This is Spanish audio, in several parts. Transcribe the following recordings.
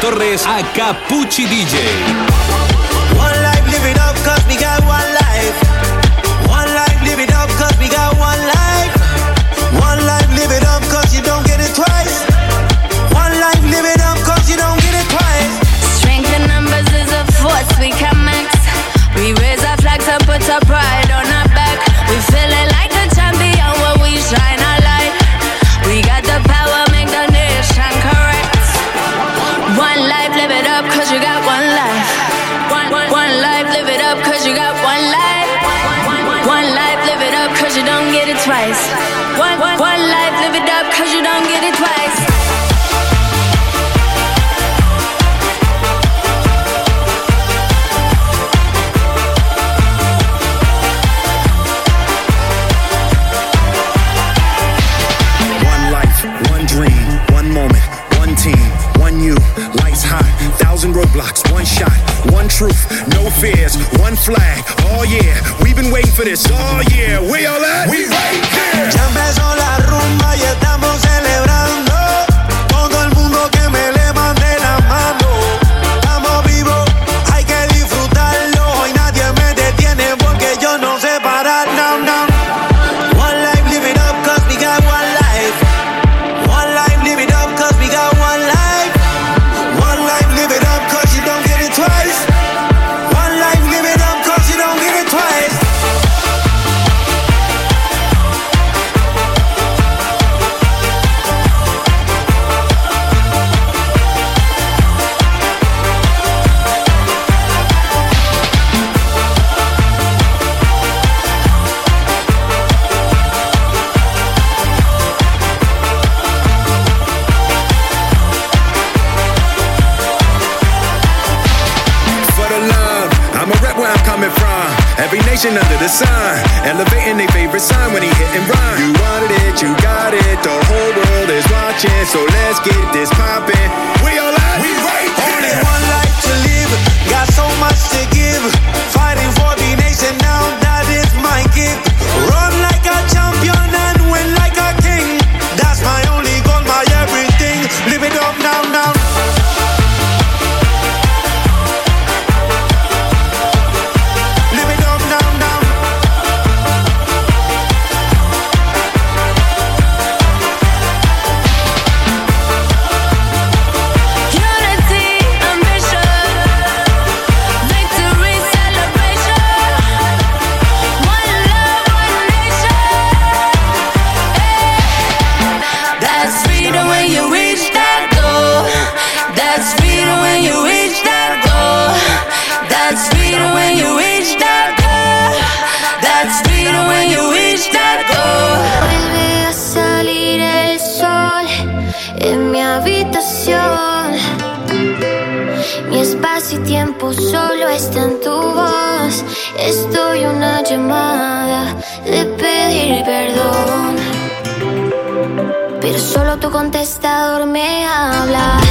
Torres a Capuchi DJ. truth, no fears, one flag, all yeah, We've been waiting for this all year. We all at? We right there. Jumpers on la Every nation under the sun, elevating their favorite sign when he hit and run. You wanted it, you got it, the whole world is watching, so let's get this poppin'. We all out, we right here. Only one life to live, got so much to give. contestador me habla.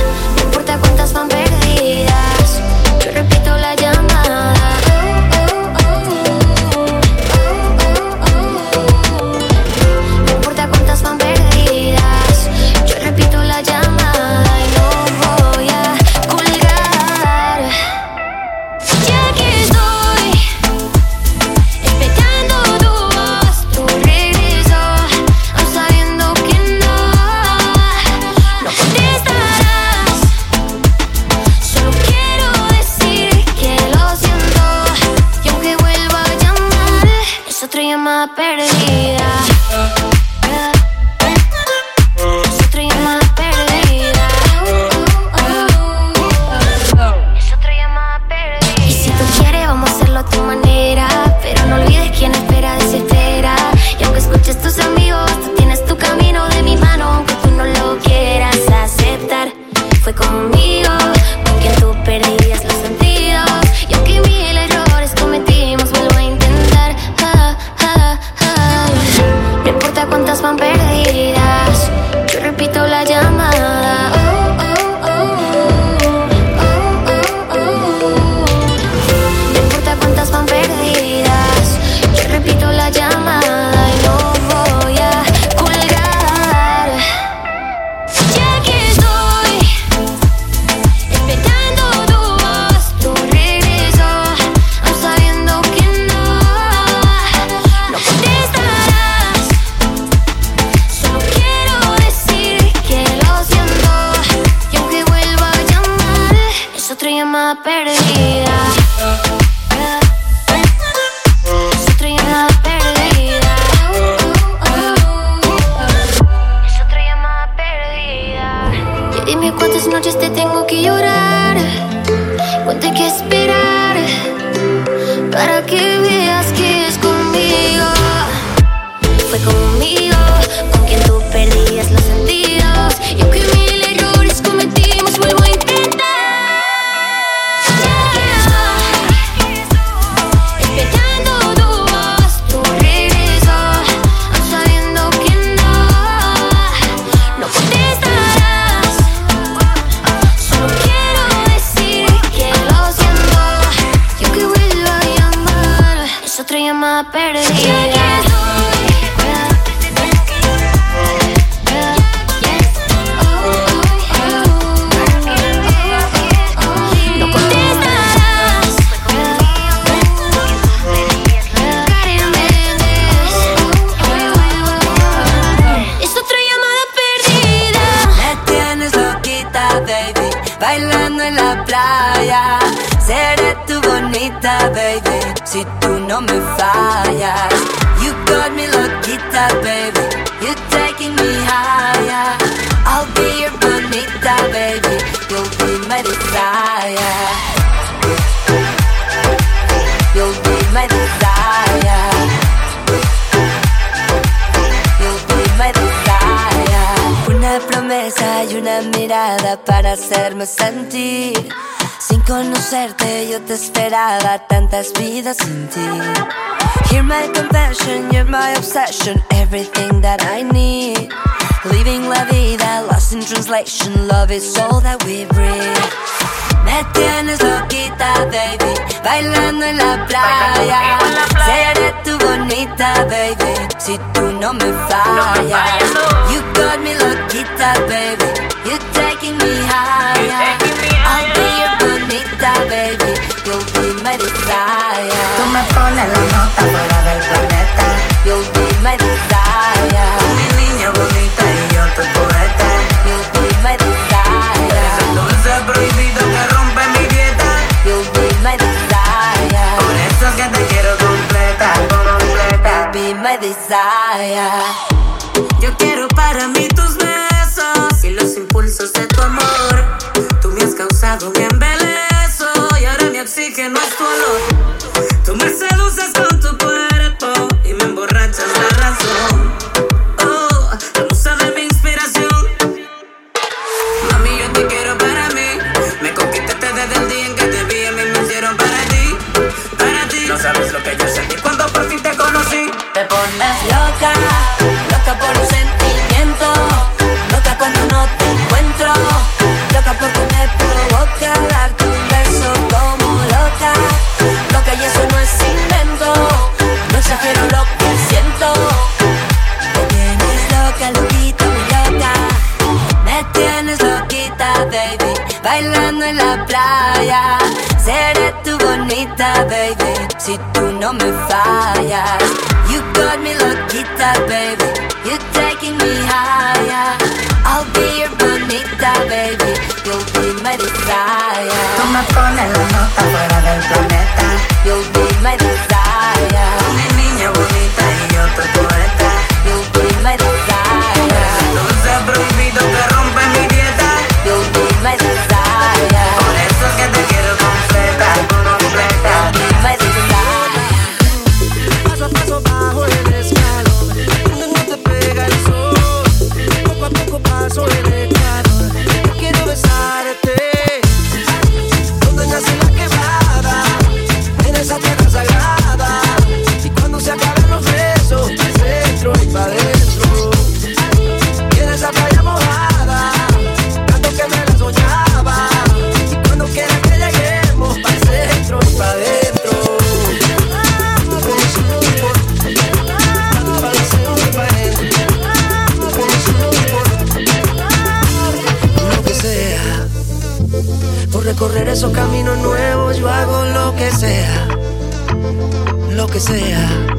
Baby. Si tú no me fallas, you got me loquita, baby. You're taking me higher. I'll be your bonita, baby. You'll be my desire. You'll be my desire. You'll be my desire. Una promesa y una mirada para hacerme sentir sin conocerte yo te esperaba tantas vidas sin ti. Hear my confession, you're my obsession, everything that I need. Living la vida, lost in translation, love is all that we breathe. Me tienes loquita, baby, bailando en la playa. Seré tu bonita, baby, si tú no me fallas. You got me loquita, baby, you're taking me higher. Your bonita, baby, you'll be my desire. Tú me pones la nota fuera del planeta. You'll be my desire. Mi niña bonita y yo tu poeta. You'll be my desire. Ese dulce prohibido que rompe mi dieta. You'll be my desire. Por eso es que te quiero completa, completa. You'll be my desire. Yo quiero para mí tus besos y los impulsos de tu amor. Mi embelezo y ahora mi oxígeno es tu olor. Tú me seduces con tu cuerpo y me emborrachas la razón. Playa. Seré tu bonita, baby, si tú no me fallas. You got me loquita, baby, you're taking me higher. I'll be your bonita, baby, you'll be my desire. Tú me pones la nota fuera del planeta. You'll be my desire. Mi niña bonita y yo tu poeta. You'll be my desire. Dulce prohibido que rompe mi dieta. You'll be my desire. Que sea.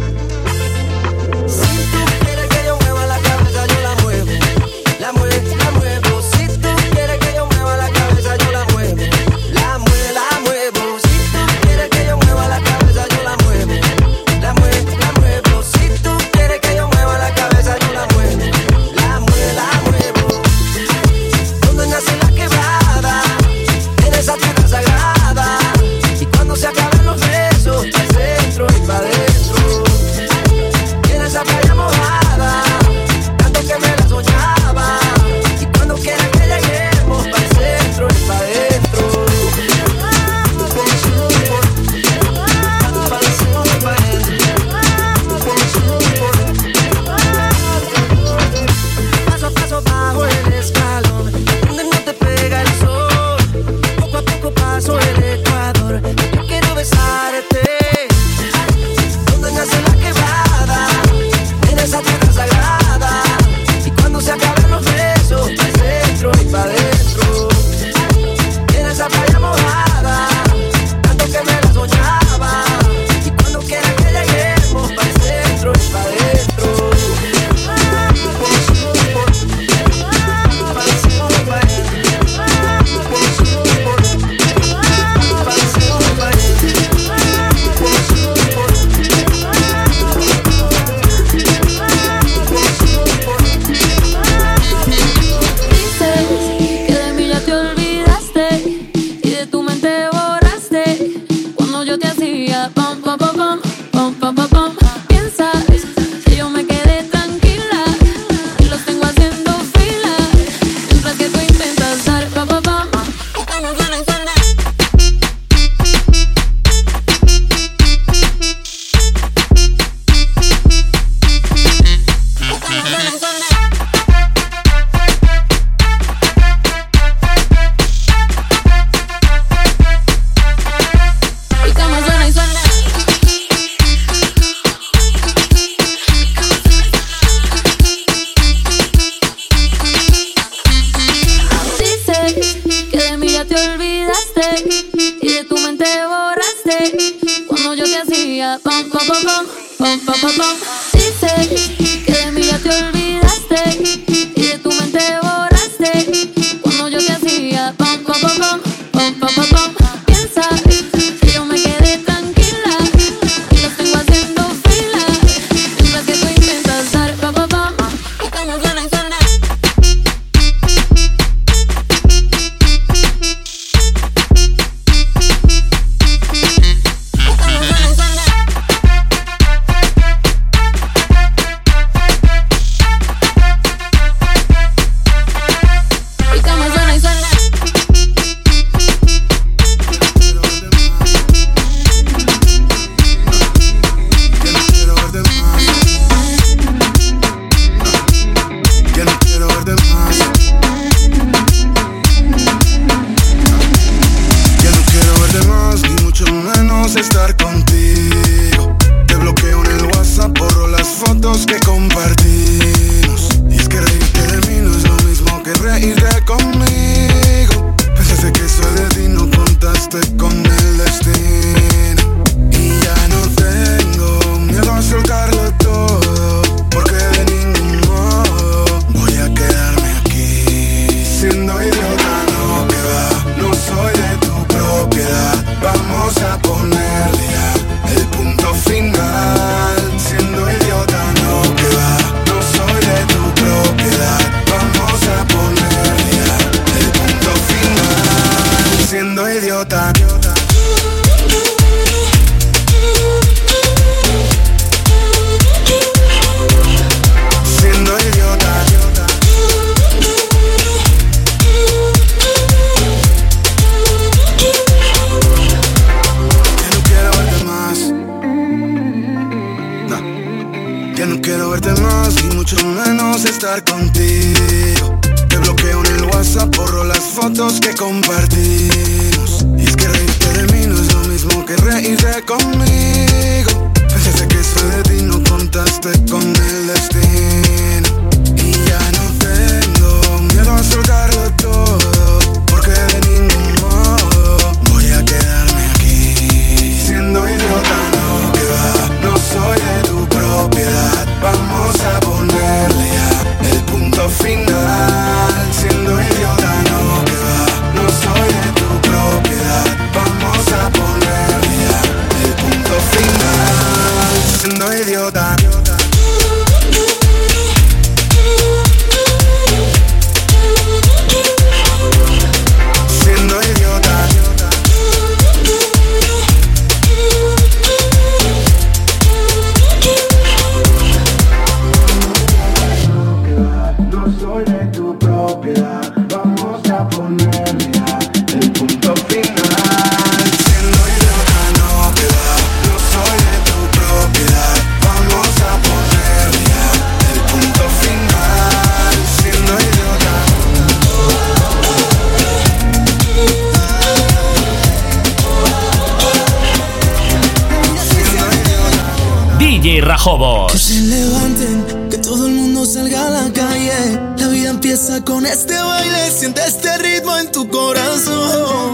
Que se levanten, que todo el mundo salga a la calle. La vida empieza con este baile, siente este ritmo en tu corazón.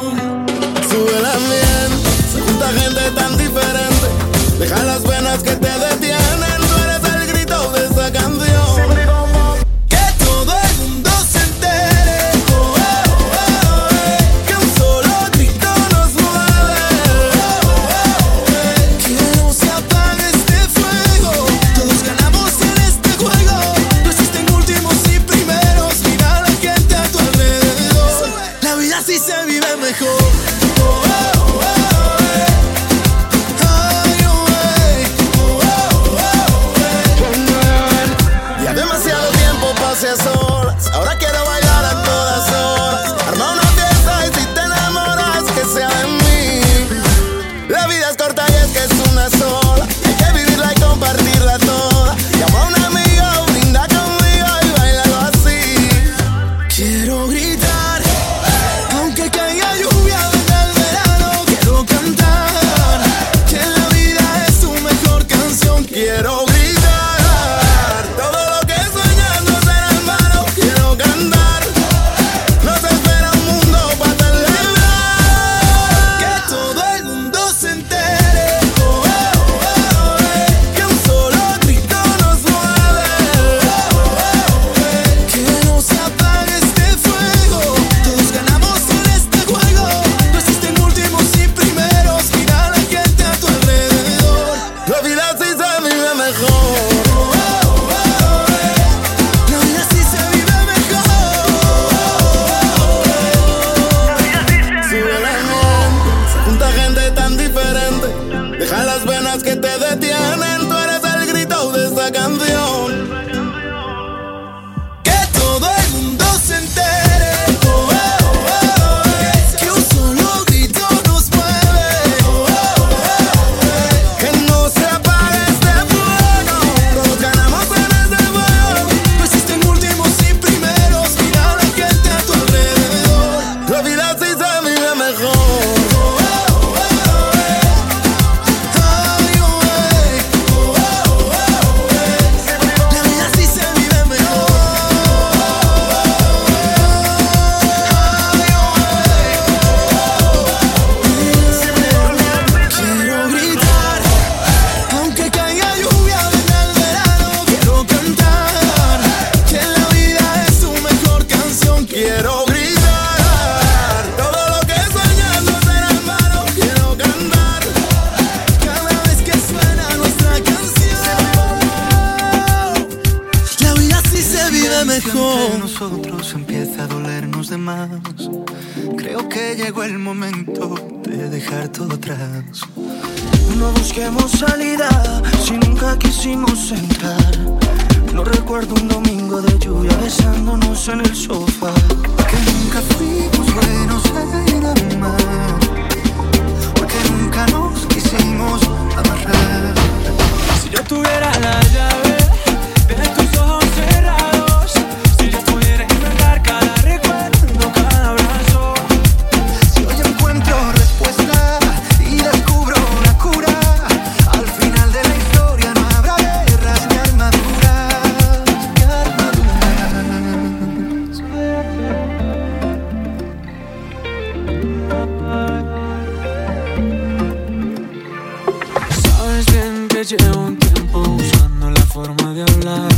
llevo un tiempo usando la forma de hablar.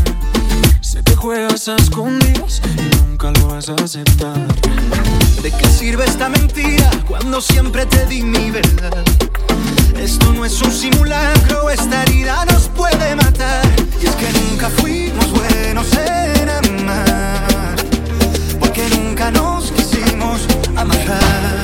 Sé que juegas a escondidas y nunca lo vas a aceptar. ¿De qué sirve esta mentira cuando siempre te di mi verdad? Esto no es un simulacro, esta herida nos puede matar. Y es que nunca fuimos buenos en amar, porque nunca nos quisimos amarrar.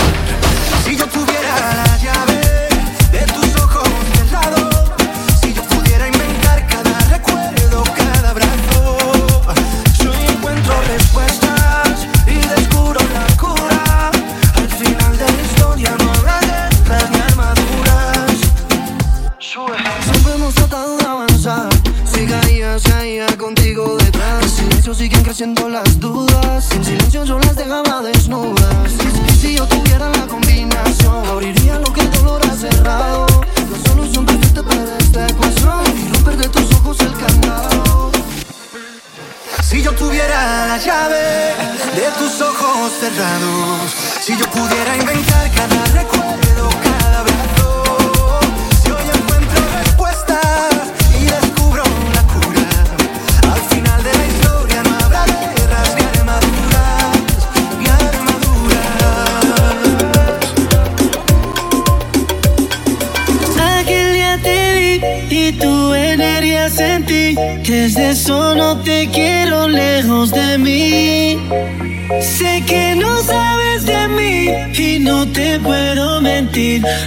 Si yo pudiera inventar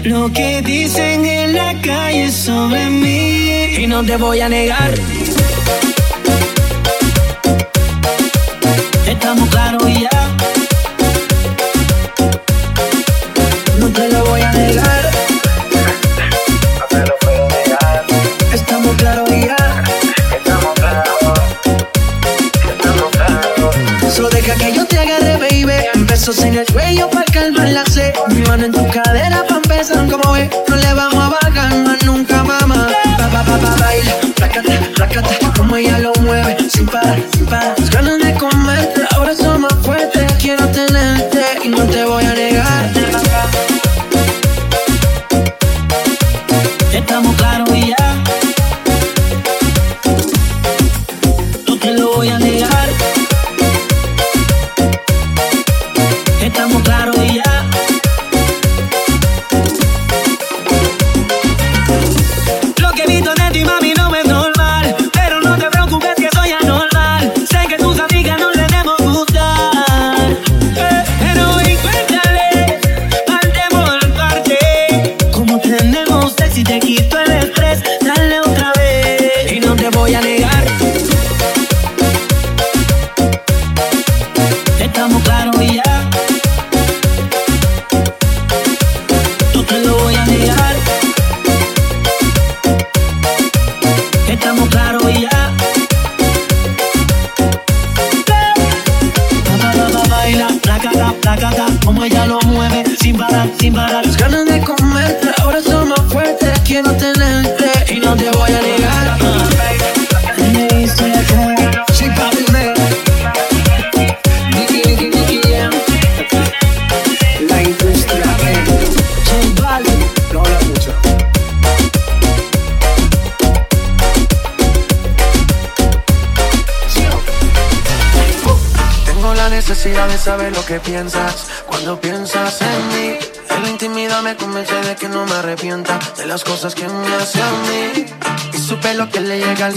lo que dicen en la calle sobre mí. Y no te voy a negar 바뀌었다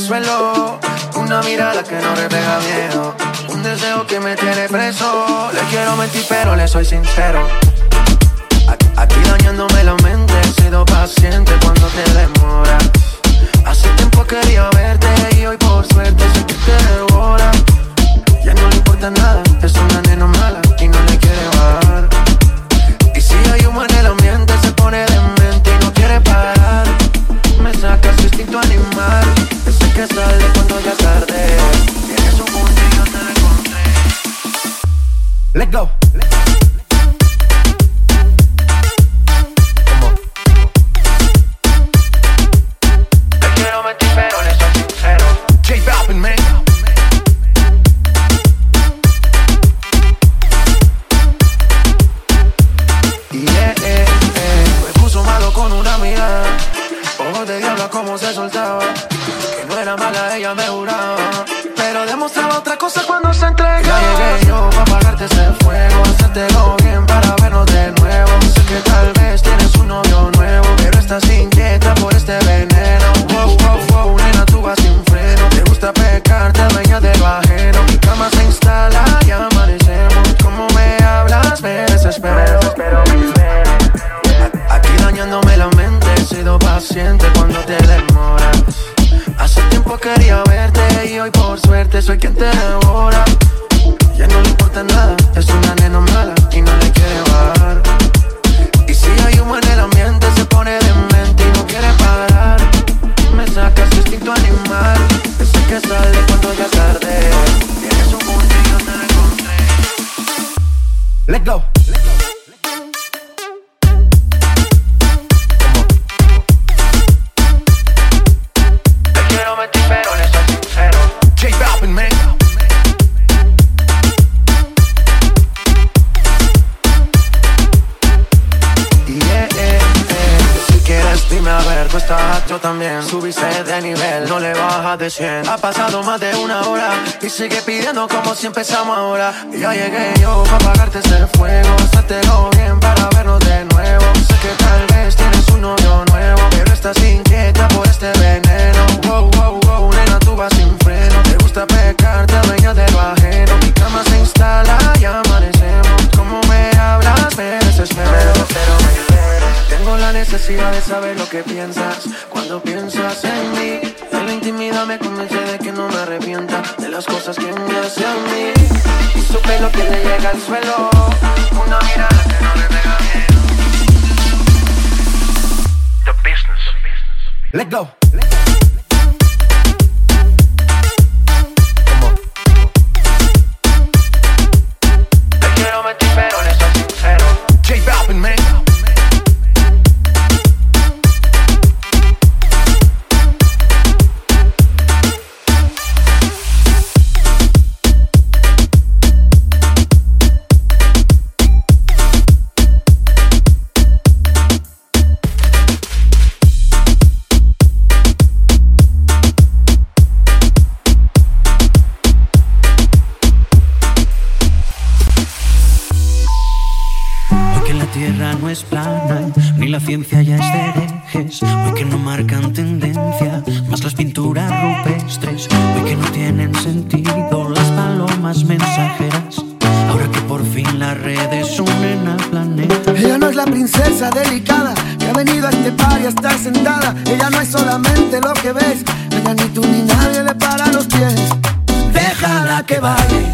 suelo. Una mirada que no refleja miedo. Un deseo que me tiene preso. Le quiero mentir, pero le soy sincero. go. Ya llegué yo para apagarte ese fuego. Háztelo bien para vernos de nuevo. Sé que tal vez tienes un novio nuevo, pero estás inquieta por este veneno. Wow, wow, wow, nena, tú sin freno. Te gusta pecar, te adueñas de lo ajeno. Mi cama se instala y amanecemos. Como me hablas, me desespero. Me desespero, me desespero. Tengo la necesidad de saber lo que piensas cuando piensas en mí solo intimidad me convence de que no me arrepienta de las cosas que me hace a mí. Y su pelo que le llega al suelo, una mirada que no le pega bien. The business. Let go. ya es de herejes, hoy que no marcan tendencia, más las pinturas rupestres, hoy que no tienen sentido las palomas mensajeras. Ahora que por fin las redes unen al planeta. Ella no es la princesa delicada que ha venido a este par y a estar sentada. Ella no es solamente lo que ves, ella ni tú ni nadie le para los pies. Déjala que baile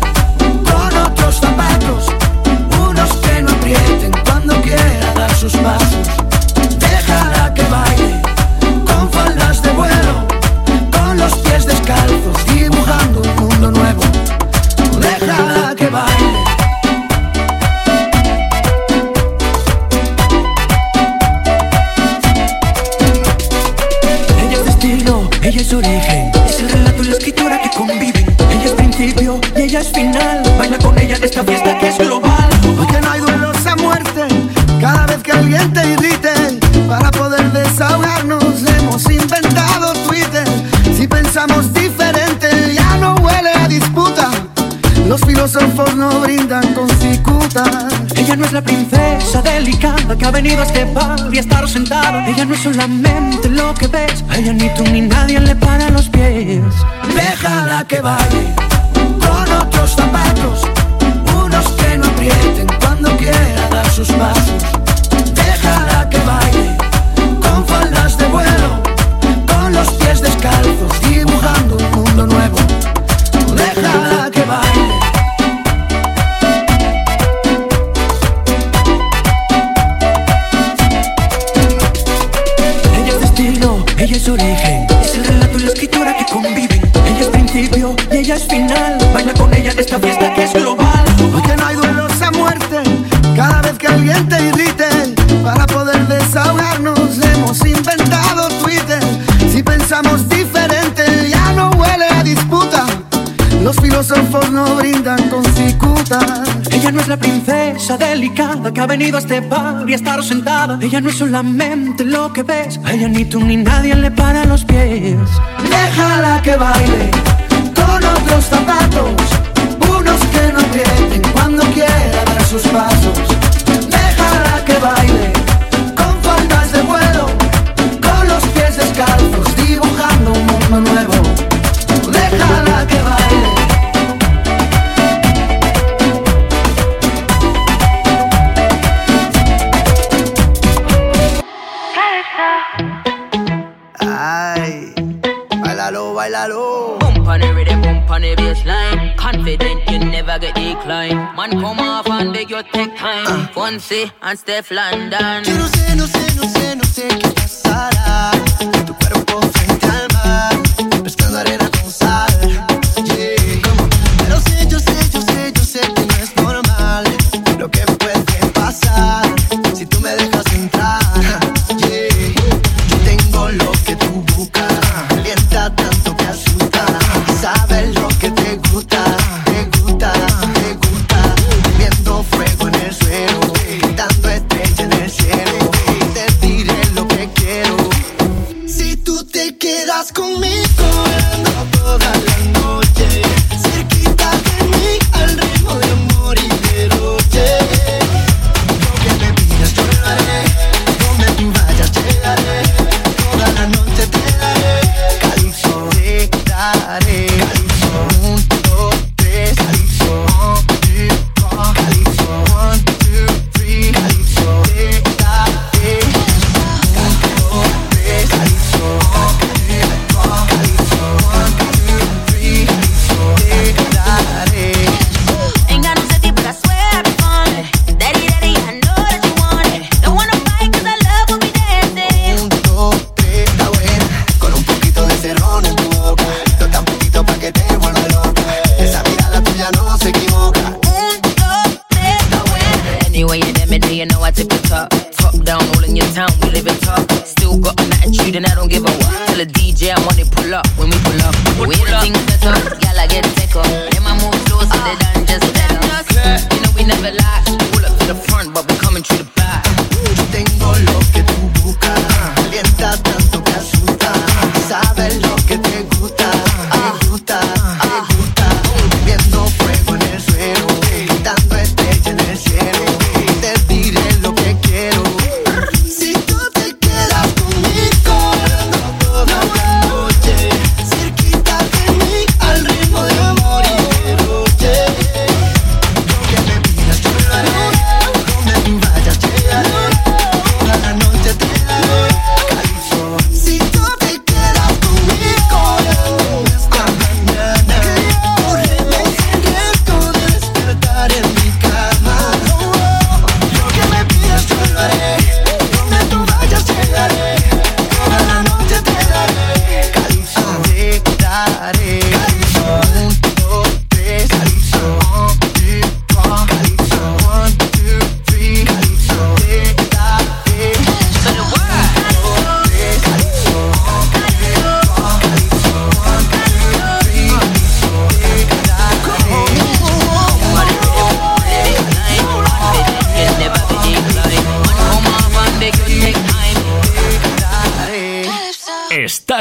que y estar sentada. Ella no es solamente lo que ves, a ella ni tú ni nadie le para los pies. Déjala que baile con otros zapatos, unos que no aprieten cuando quiera dar sus pasos. Déjala que baile con faldas de vuelo, con los pies descalzos, dibujando un mundo nuevo. es final. Baila con ella, esta fiesta que es global. Hoy que no hay duelos a muerte, cada vez que alguien te irrite, para poder desahogarnos hemos inventado Twitter. Si pensamos diferente, ya no huele a disputa. Los filósofos no brindan con cicutas. Ella no es la princesa delicada que ha venido a este bar y a estar sentada. Ella no es solamente lo que ves. A ella ni tú ni nadie le para los pies. Déjala que baile los zapatos, unos que no aprieten cuando quiera dar sus pasos. confident, you never get declined. Man, come off and beg your take time. Uh. Fonse and Steph London. Yo no say, no say, no say, no sé qué pasará. comigo.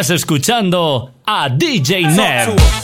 Estás escuchando a DJ Nerd.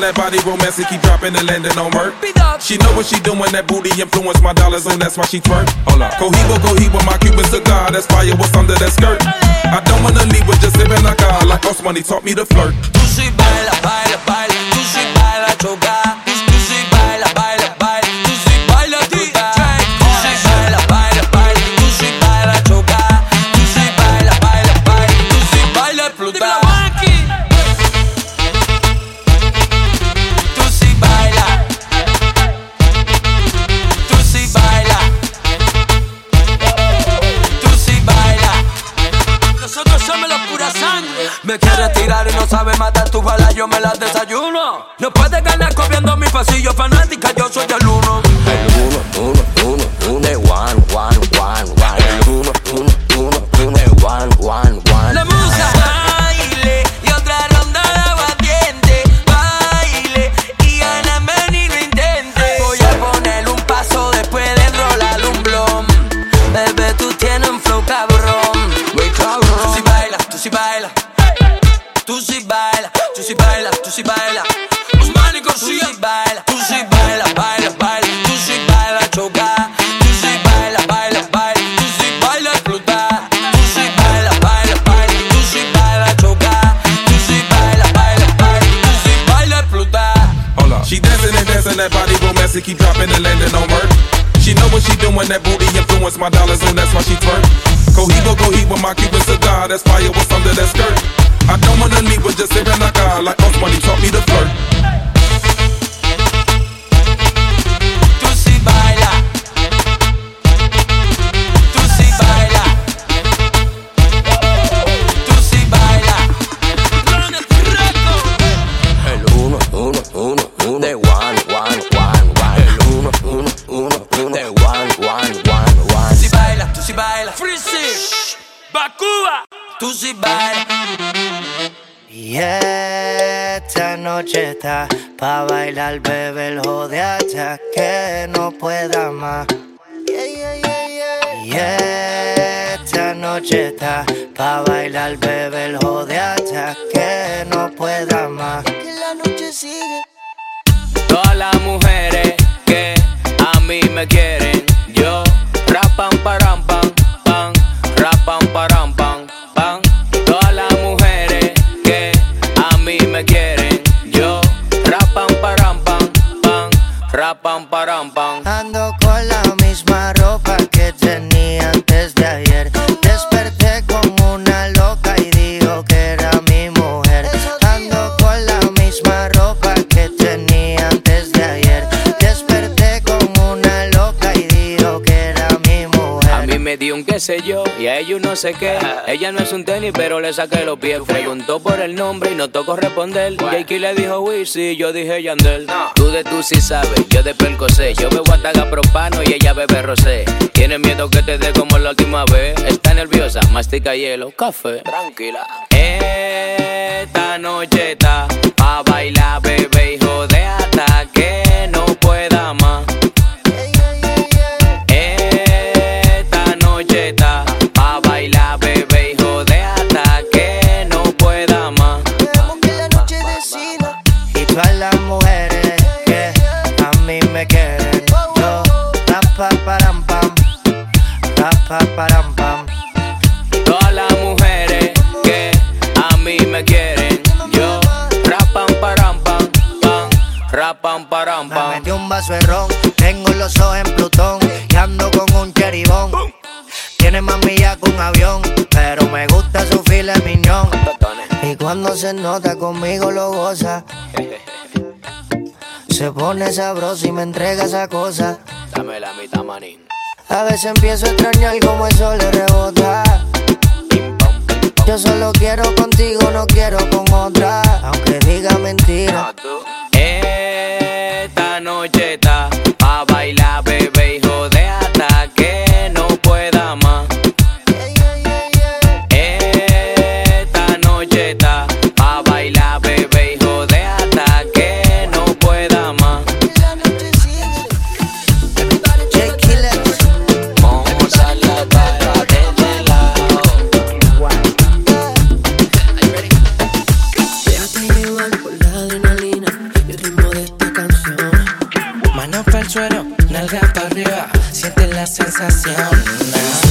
on that body romancing, keep dropping and landing on her. She know what she doing, that booty influence my dollars, and that's why she twerk. Hold up, Cohiba, Cohiba, my Cuban cigar, that's fire, what's under that skirt? I don't wanna leave with just sipping like I like money taught me to flirt. Tú si baila, baila, baila, tú si baila, chogar. pasillo fanática, yo soy la that's fire was under that skirt. I don't wanna meet, but just hearing like I like Osmani taught me the bailar, bebé. pam param pam. Ando y a ellos no sé qué. Ella no es un tenis, pero le saqué los pies. Preguntó por el nombre y no tocó responder. Y Jakey le dijo Wisi, yo dije Yandel. Tú de tú sí sabes, yo de perco sé. Yo bebo ataga propano y ella bebe rosé. Tiene miedo que te dé como la última vez. Está nerviosa, mastica hielo, café. Tranquila. Esta noche está pa' bailar, bebé, hijo de hasta que no puedamos. Tengo los ojos en Plutón y ando con un cheribón. Tiene más millas que un avión, pero me gusta su fila miñón. Y cuando se nota conmigo lo goza. Se pone sabroso y me entrega esa cosa. Dame la mitad, manín. A veces empiezo a extrañar como el sol le rebota. Yo solo quiero contigo, no quiero con otra. Aunque diga mentira. Ah, noche suelo, nalga para arriba, siente la sensación.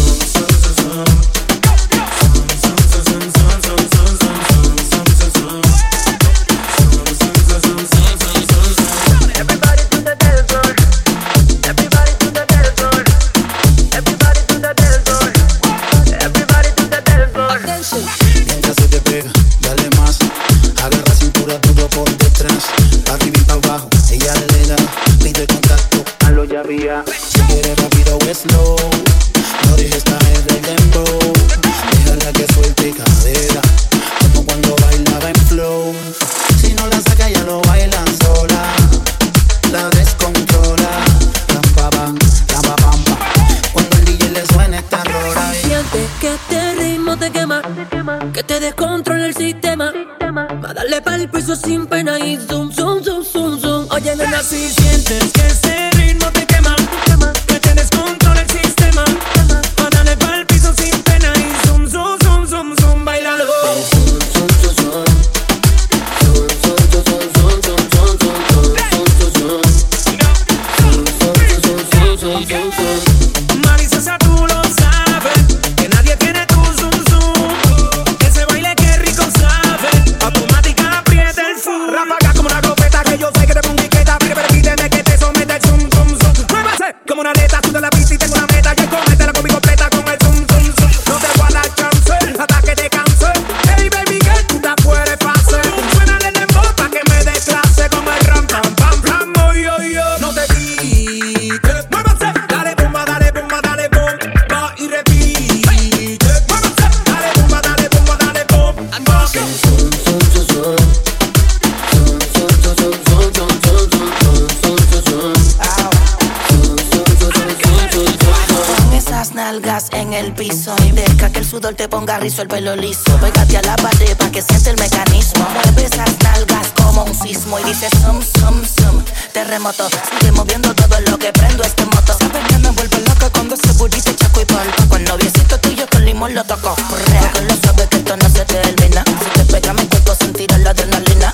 el pelo liso. Pégate a la pared para que siente el mecanismo. Mueve esas nalgas como un sismo y dice sum, sum, sum. Terremoto, sigue moviendo todo lo que prendo este moto. Sabes que me vuelvo loca cuando se burrito, chaco y polvo. Con noviecito tuyo con limón lo toco. Porque lo sabes que esto no se termina. Si te pega mi cuerpo sentirás la adrenalina.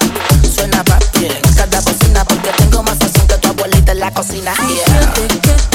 Suena papi en cada bocina porque tengo más sazón que tu abuelita en la cocina. Yeah.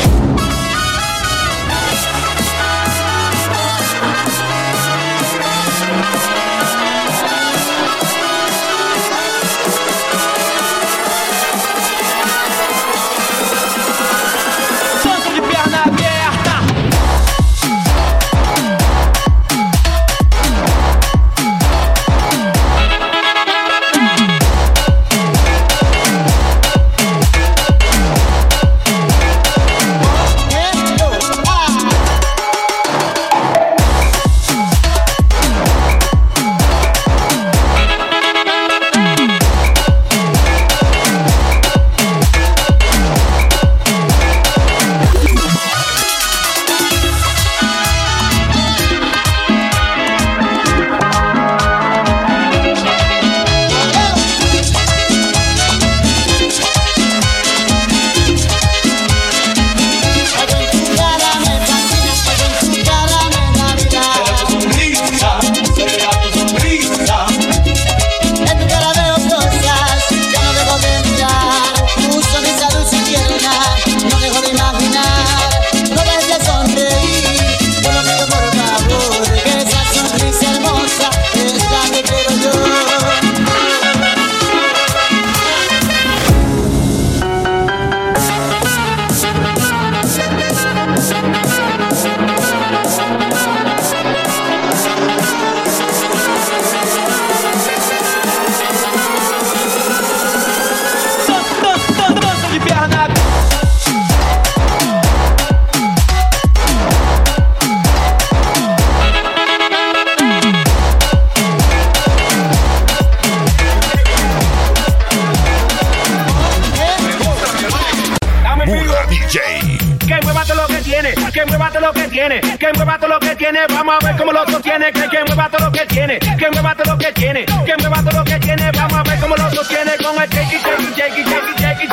Tiene, que mueva todo lo que tiene, vamos a ver cómo lo sostiene, que, que mueva todo lo que tiene, que mueva todo lo que tiene, que mueva todo lo que tiene, vamos a ver cómo lo sostiene con el shake it, shake it, shake it, shake it,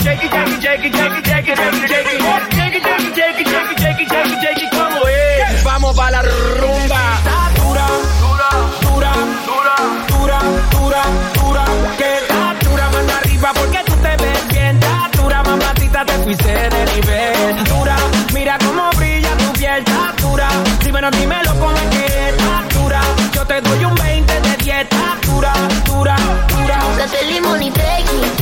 shake it, shake it, shake it, dura, dímelo, que está dura, yo te doy un 20 de dieta, dura, dura, dura. Date limón y tequi,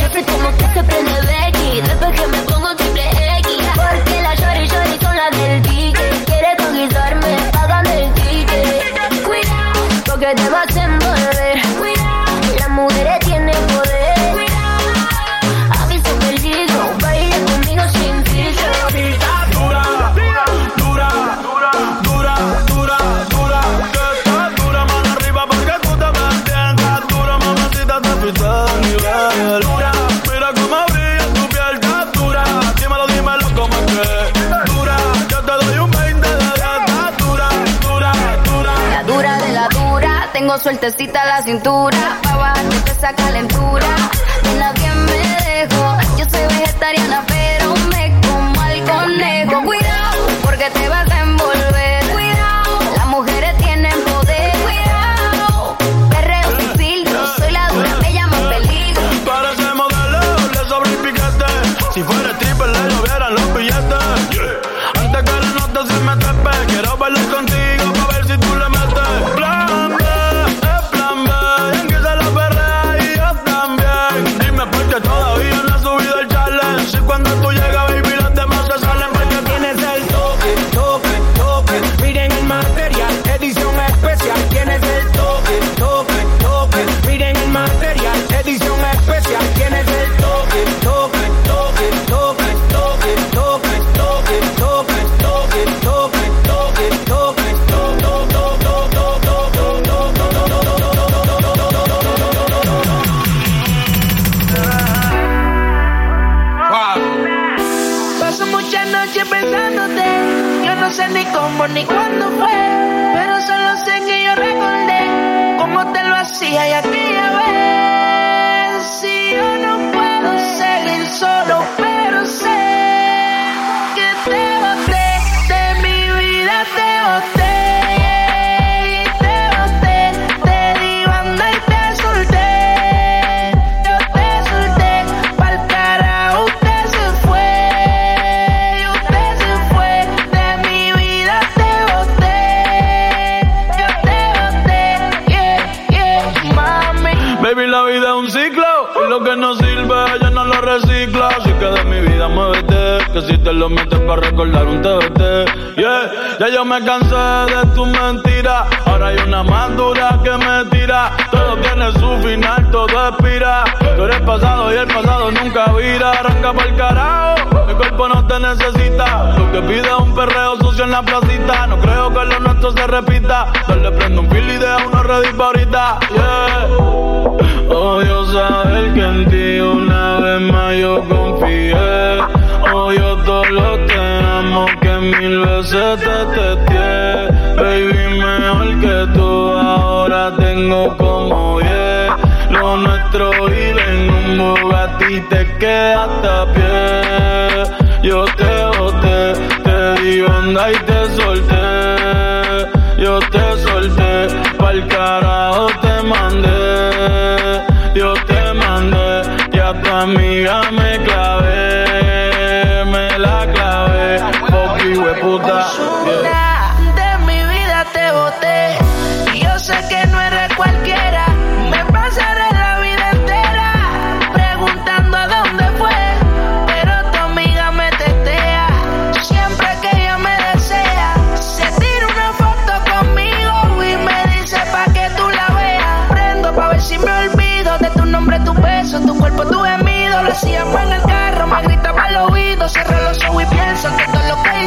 sueltecita la cintura, pa' bajarte esa calentura. Mira lo metes para recordar un TBT. Yeah, ya yo me cansé de tu mentira. Ahora hay una más dura que me tira. Todo tiene su final, todo expira. Tú eres pasado y el pasado nunca vira. Arranca pa'l carajo, mi cuerpo no te necesita. Lo que pide es un perreo sucio en la placita. No creo que lo nuestro se repita. Dale prendo un fil y deja uno ready pa' ahorita. Yeah. Odio saber que en ti una vez más yo confié. Odio todo lo te que mil veces te testé. Baby, mejor que tú ahora tengo como yeah. Lo nuestro vive en un Bugatti te queda hasta pie. Yo te boté, te di onda y te solté. Yo te solté, pa'l carajo te mandé. Yo te mandé y a tu amiga куда?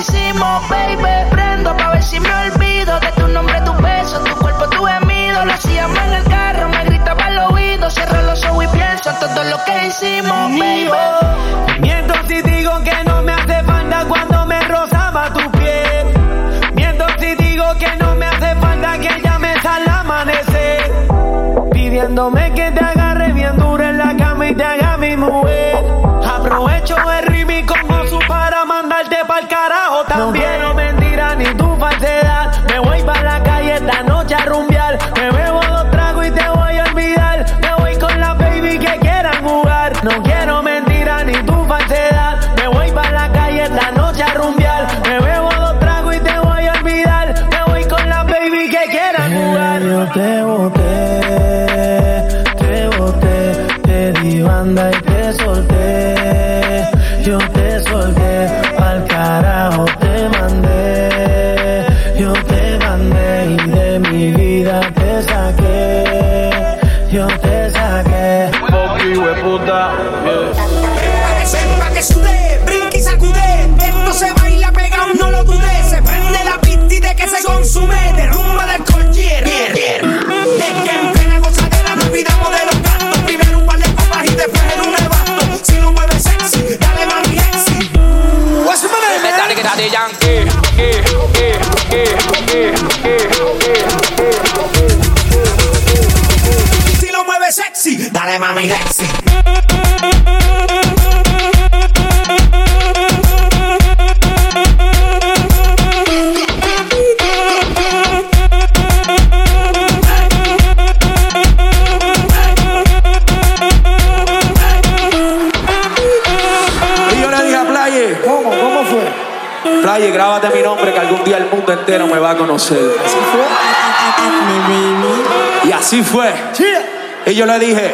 hicimos, baby. Prendo pa' ver si me olvido de tu nombre, tu beso, tu cuerpo, tu gemido. Lo hacíamos en el carro, me gritaba al oído. Cierro los ojos y pienso en todo lo que hicimos, baby. Miento si digo que no me hace falta cuando me rozaba tu piel. Miento si digo que no me hace falta que llames al amanecer. Pidiéndome que te agarre bien dura en la cama y te haga mi mujer. Aprovecho el Y yo le dije a Playe, ¿cómo? ¿Cómo fue? Playe, grábate mi nombre que algún día el mundo entero me va a conocer. Así fue. Y así fue. Y yo le dije,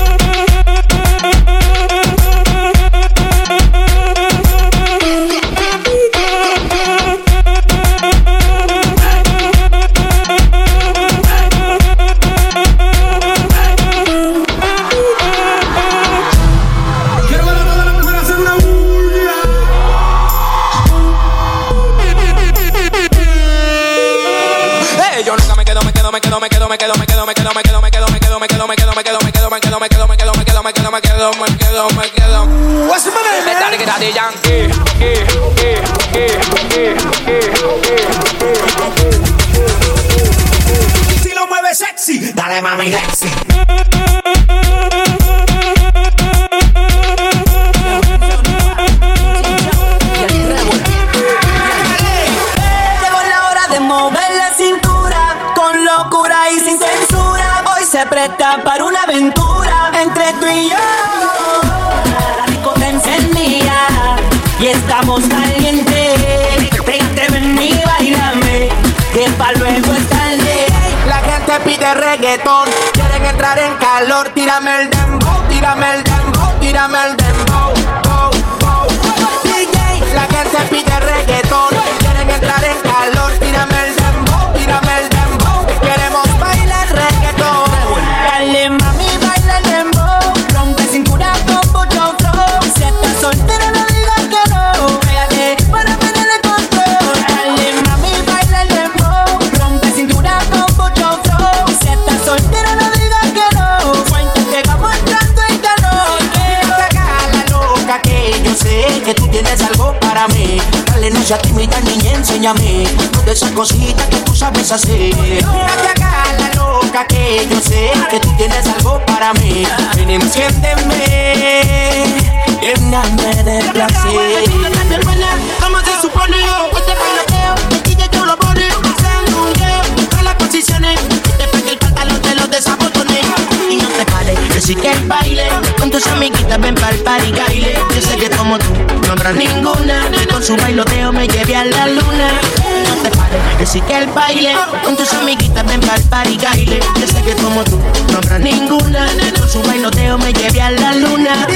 quedo, me quedo, me quedo. What's my name, man? Dale que dale yankee. Eh, eh, eh, eh, eh, Si lo mueves sexy, dale mami sexy. Llegó la hora de mover la cintura con locura y sin censura. Hoy se presta para una aventura La gente pide reggaetón, quieren entrar en calor. Tírame el dembow, tírame el dembow, tírame el dembow. Bow, bow. DJ, La gente pide reggaetón, hacer. La loca que yo sé que tú tienes algo para mí. Ven, enciéndeme, lléname de placer. ¿Cómo se supone? Este bailoteo, el DJ tú lo pone Se lungueo, todas las posiciones Te pega el pantalón, te lo desabotones Y no te pares, que sí que baile Con tus amiguitas ven pa'l party baile Yo sé que como tú no habrá ninguna Que con su bailoteo me lleve a la luna pares, que el baile Con tus amiguitas ven pa'l party baile. Yo sé que como tú no habrá ninguna con su bailoteo me lleve a la luna.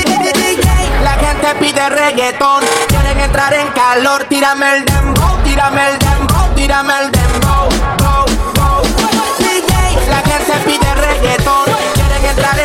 La gente pide reggaetón Quieren entrar en calor. Tírame el dembow, tírame el dembow Tírame el dembow, bow, bow. DJ, La gente pide reggaetón Quieren entrar en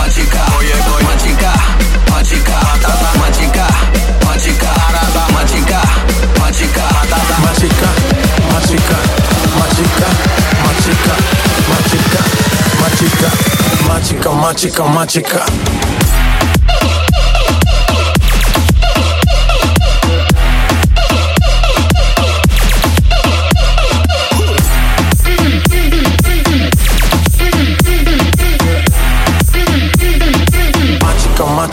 más chica. Oye, voy. Más chica, más chica. Más chica, más chica. Más chica, más chica. Más chica, más chica, más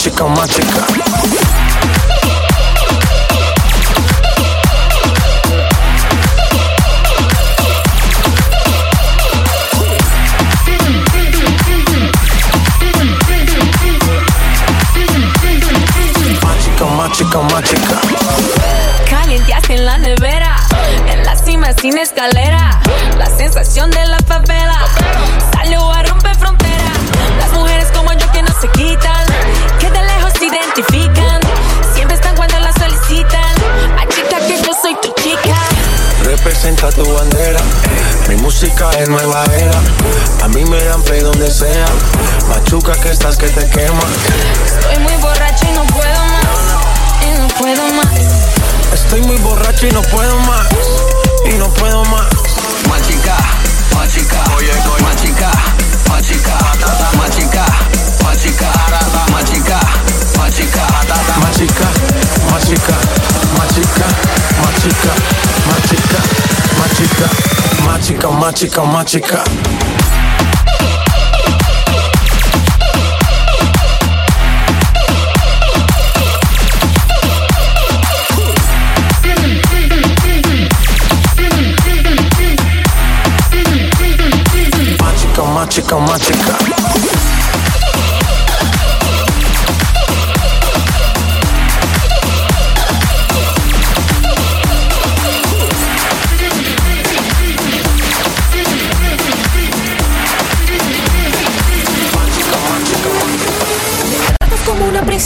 chica, más chica, chica. En la nevera, en la cima sin escalera. La sensación de la favela Representa tu bandera. Mi música es nueva era. A mí me dan play donde sea. Machuca que estás que te quema. Estoy muy borracho y no puedo más. Y no puedo más. Estoy muy borracho y no puedo más. Y no puedo más. Más chica, más chica. Oye, voy. Más chica, más chica. Más chica, más chica. Más chica, más chica. Más chica, más chica, más chica, más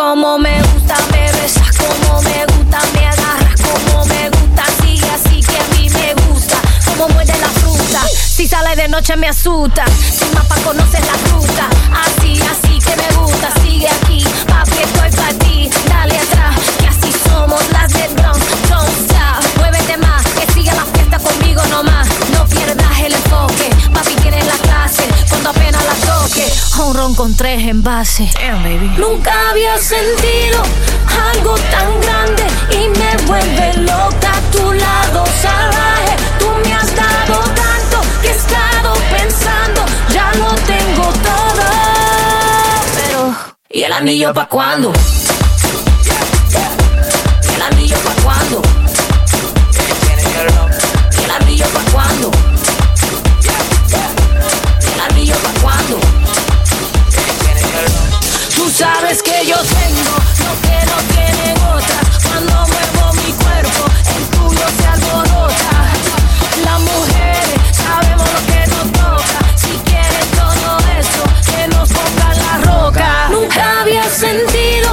Como me gusta, me besas como me gusta, me agarras como me gusta, sigue así que a mí me gusta, como muerde la fruta, si sale de noche me asusta, sin mapa conoces la ruta, así, así que me gusta, sigue aquí, papi estoy para un ron con tres envases, nunca había sentido algo tan grande y me vuelve loca a tu lado salvaje, tú me has dado tanto que he estado pensando, ya lo tengo todo, pero ¿y el anillo pa' cuándo? Sabes que yo tengo lo que no tienen otras. Cuando muevo mi cuerpo, el tuyo se alborota. Las mujeres sabemos lo que nos toca. Si quieres todo eso, que nos pongan la roca. Nunca había sentido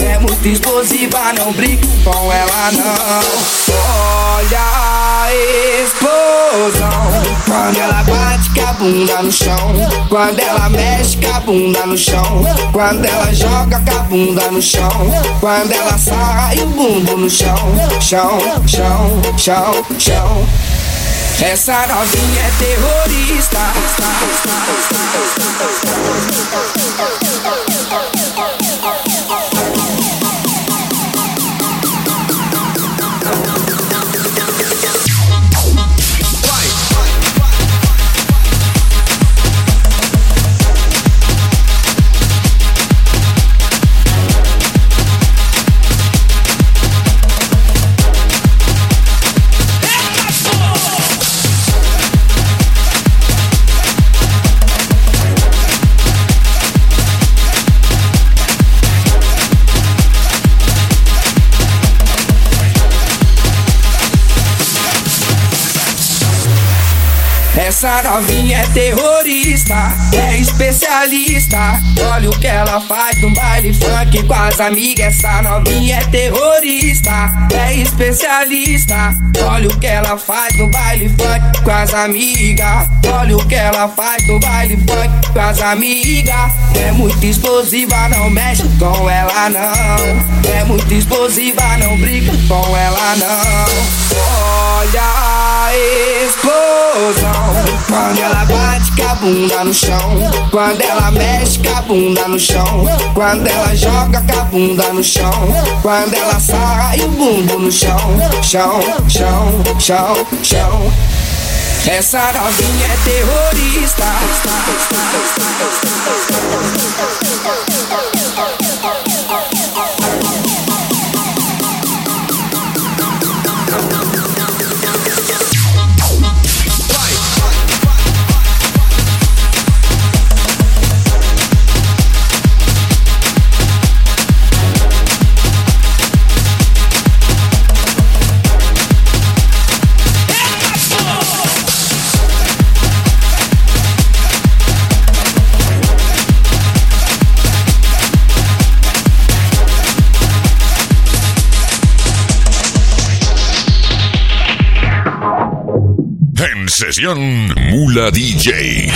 É muito explosiva, não brinca com ela não. Olha a explosão. Quando ela bate com a bunda no chão. Quando ela mexe com a bunda no chão. Quando ela joga com a bunda no chão. Quando ela sai o bumbo no chão. Chão, chão, chão, chão. Essa novinha é terrorista. Novinha é terrorista, Olha o que ela faz no baile funk com as amigas. Essa novinha é terrorista, é especialista. Olha o que ela faz no baile funk com as amigas. Olha o que ela faz no baile funk com as amigas. É muito explosiva, não mexe com ela não. É muito explosiva, não brinca com ela não. Olha a explosão. Quando ela bate com a bunda no chão. Quando ela mexe com a bunda no chão. Quando ela joga com a bunda no chão. Quando ela sai o bumbo no chão. Chão, chão, chão, chão. Essa novinha é terrorista. En sesión Mula DJ.